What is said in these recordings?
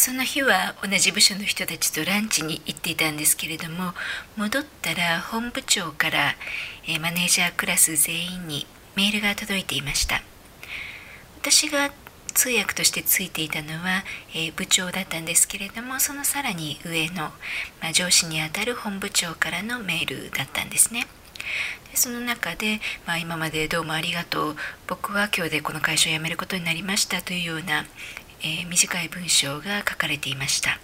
その日は同じ部署の人たちとランチに行っていたんですけれども戻ったら本部長から、えマネージャークラス全員にメールが届いていました私が通訳としてついていたのは、え、部長だったんですけれどもそのさらに上の、ま、上司にあたる本部長からのメールだったんですね。でその中で、まあ、今までどうもありがとう僕は今日でこの会社を辞めることになりましたというような、えー、短い文章が書かれていました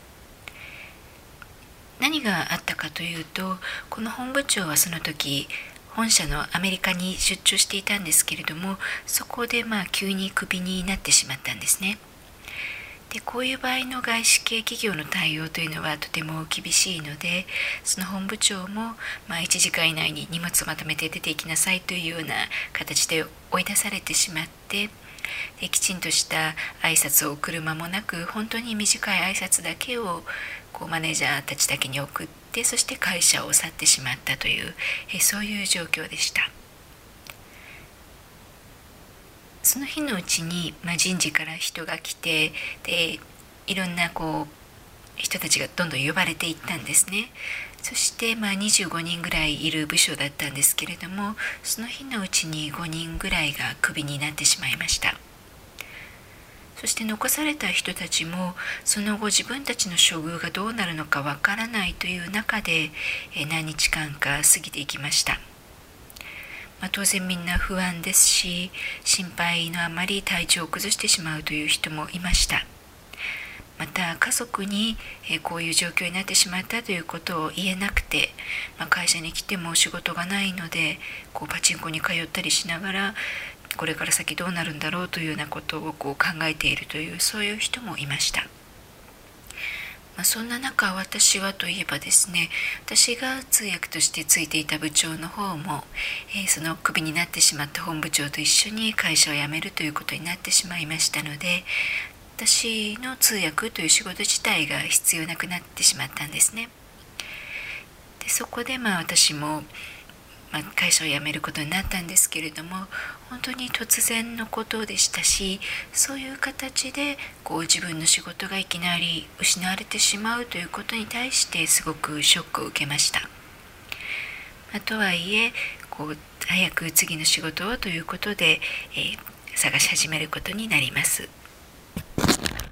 何があったかというとこの本部長はその時本社のアメリカに出張していたんですけれどもそこでまあ急にクビになってしまったんですね。でこういう場合の外資系企業の対応というのはとても厳しいのでその本部長も、まあ、1時間以内に荷物をまとめて出ていきなさいというような形で追い出されてしまってできちんとした挨拶を送る間もなく本当に短い挨拶だけをこうマネージャーたちだけに送ってそして会社を去ってしまったというえそういう状況でした。その日のうちに、まあ、人事から人が来てでいろんなこう人たちがどんどん呼ばれていったんですね。そして、まあ、25人ぐらいいる部署だったんですけれどもその日のうちに5人ぐらいがクビになってしまいました。そして残された人たちもその後自分たちの処遇がどうなるのかわからないという中で何日間か過ぎていきました。まあ、当然みんな不安ですし心配のあまり体調を崩してしまうという人もいましたまた家族に、こういう状況になってしまったということを言えなくて、まあ、会社に来ても仕事がないのでこうパチンコに通ったりしながらこれから先どうなるんだろうというようなことをこう考えているというそういう人もいました。まあ、そんな中私はといえばですね私が通訳としてついていた部長の方も、えー、そのクビになってしまった本部長と一緒に会社を辞めるということになってしまいましたので私の通訳という仕事自体が必要なくなってしまったんですね。でそこでまあ私もまあ、会社を辞めることになったんですけれども本当に突然のことでしたしそういう形でこう自分の仕事がいきなり失われてしまうということに対してすごくショックを受けました。まあ、とはいえこう早く次の仕事をということで、えー、探し始めることになります。